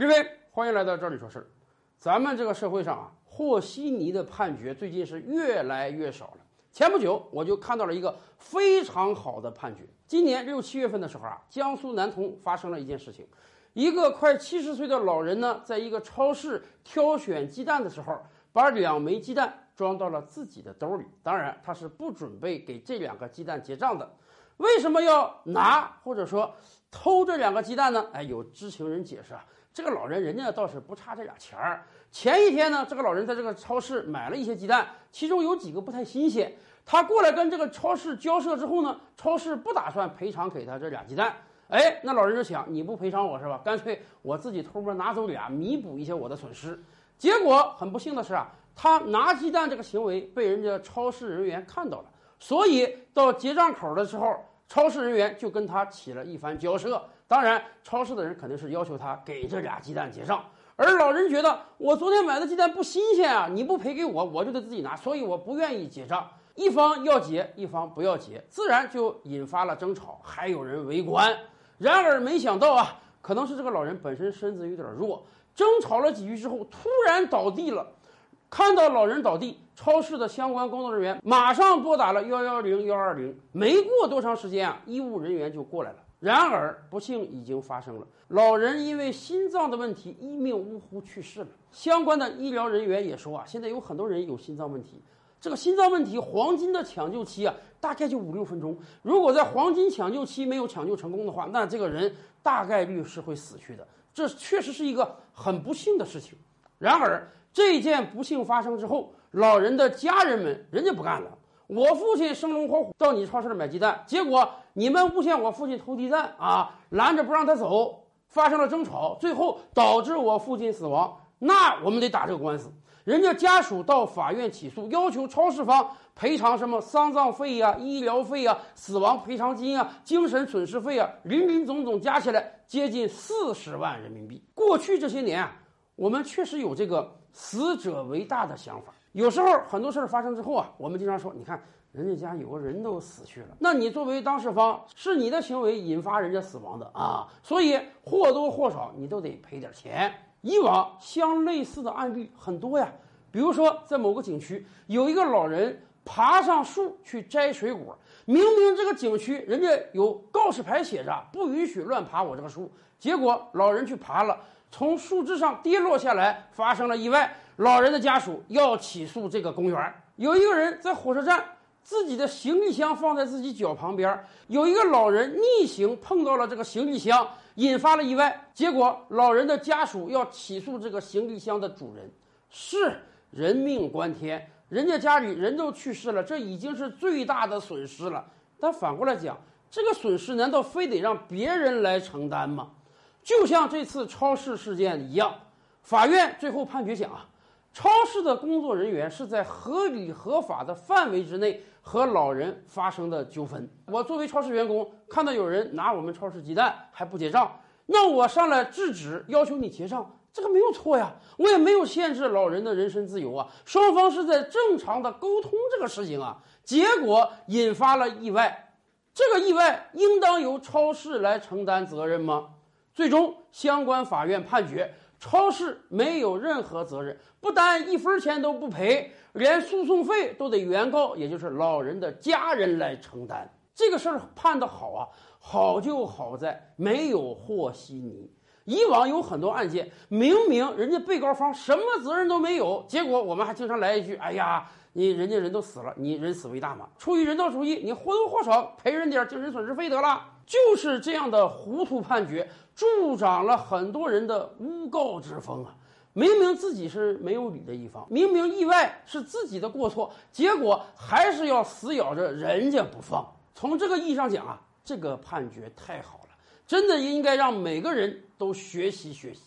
李飞，欢迎来到这里说事儿。咱们这个社会上啊，和稀泥的判决最近是越来越少了。前不久我就看到了一个非常好的判决。今年六七月份的时候啊，江苏南通发生了一件事情，一个快七十岁的老人呢，在一个超市挑选鸡蛋的时候，把两枚鸡蛋装到了自己的兜里。当然，他是不准备给这两个鸡蛋结账的。为什么要拿或者说偷这两个鸡蛋呢？哎，有知情人解释啊。这个老人人家倒是不差这俩钱儿。前一天呢，这个老人在这个超市买了一些鸡蛋，其中有几个不太新鲜。他过来跟这个超市交涉之后呢，超市不打算赔偿给他这俩鸡蛋。哎，那老人就想，你不赔偿我是吧？干脆我自己偷摸拿走俩，弥补一些我的损失。结果很不幸的是啊，他拿鸡蛋这个行为被人家超市人员看到了，所以到结账口的时候，超市人员就跟他起了一番交涉。当然，超市的人肯定是要求他给这俩鸡蛋结账，而老人觉得我昨天买的鸡蛋不新鲜啊，你不赔给我，我就得自己拿，所以我不愿意结账。一方要结，一方不要结，自然就引发了争吵，还有人围观。然而没想到啊，可能是这个老人本身身子有点弱，争吵了几句之后突然倒地了。看到老人倒地，超市的相关工作人员马上拨打了幺幺零幺二零。没过多长时间啊，医务人员就过来了。然而，不幸已经发生了，老人因为心脏的问题一命呜呼去世了。相关的医疗人员也说啊，现在有很多人有心脏问题，这个心脏问题黄金的抢救期啊，大概就五六分钟。如果在黄金抢救期没有抢救成功的话，那这个人大概率是会死去的。这确实是一个很不幸的事情。然而，这件不幸发生之后，老人的家人们人家不干了。我父亲生龙活虎到你超市里买鸡蛋，结果你们诬陷我父亲偷鸡蛋啊，拦着不让他走，发生了争吵，最后导致我父亲死亡。那我们得打这个官司。人家家属到法院起诉，要求超市方赔偿什么丧葬费呀、医疗费呀、死亡赔偿金啊、精神损失费啊，林林总总加起来接近四十万人民币。过去这些年，我们确实有这个死者为大的想法。有时候很多事儿发生之后啊，我们经常说，你看人家家有个人都死去了，那你作为当事方，是你的行为引发人家死亡的啊，所以或多或少你都得赔点钱。以往相类似的案例很多呀，比如说在某个景区，有一个老人爬上树去摘水果，明明这个景区人家有告示牌写着不允许乱爬我这个树，结果老人去爬了，从树枝上跌落下来，发生了意外。老人的家属要起诉这个公园。有一个人在火车站，自己的行李箱放在自己脚旁边，有一个老人逆行碰到了这个行李箱，引发了意外。结果老人的家属要起诉这个行李箱的主人。是人命关天，人家家里人都去世了，这已经是最大的损失了。但反过来讲，这个损失难道非得让别人来承担吗？就像这次超市事件一样，法院最后判决讲啊。超市的工作人员是在合理合法的范围之内和老人发生的纠纷。我作为超市员工，看到有人拿我们超市鸡蛋还不结账，那我上来制止，要求你结账，这个没有错呀，我也没有限制老人的人身自由啊。双方是在正常的沟通这个事情啊，结果引发了意外，这个意外应当由超市来承担责任吗？最终，相关法院判决。超市没有任何责任，不但一分钱都不赔，连诉讼费都得原告，也就是老人的家人来承担。这个事儿判得好啊，好就好在没有和稀泥。以往有很多案件，明明人家被告方什么责任都没有，结果我们还经常来一句：“哎呀，你人家人都死了，你人死为大嘛。”出于人道主义，你或多或少赔人点精神损失费得了。就是这样的糊涂判决，助长了很多人的诬告之风啊！明明自己是没有理的一方，明明意外是自己的过错，结果还是要死咬着人家不放。从这个意义上讲啊，这个判决太好了，真的应该让每个人都学习学习。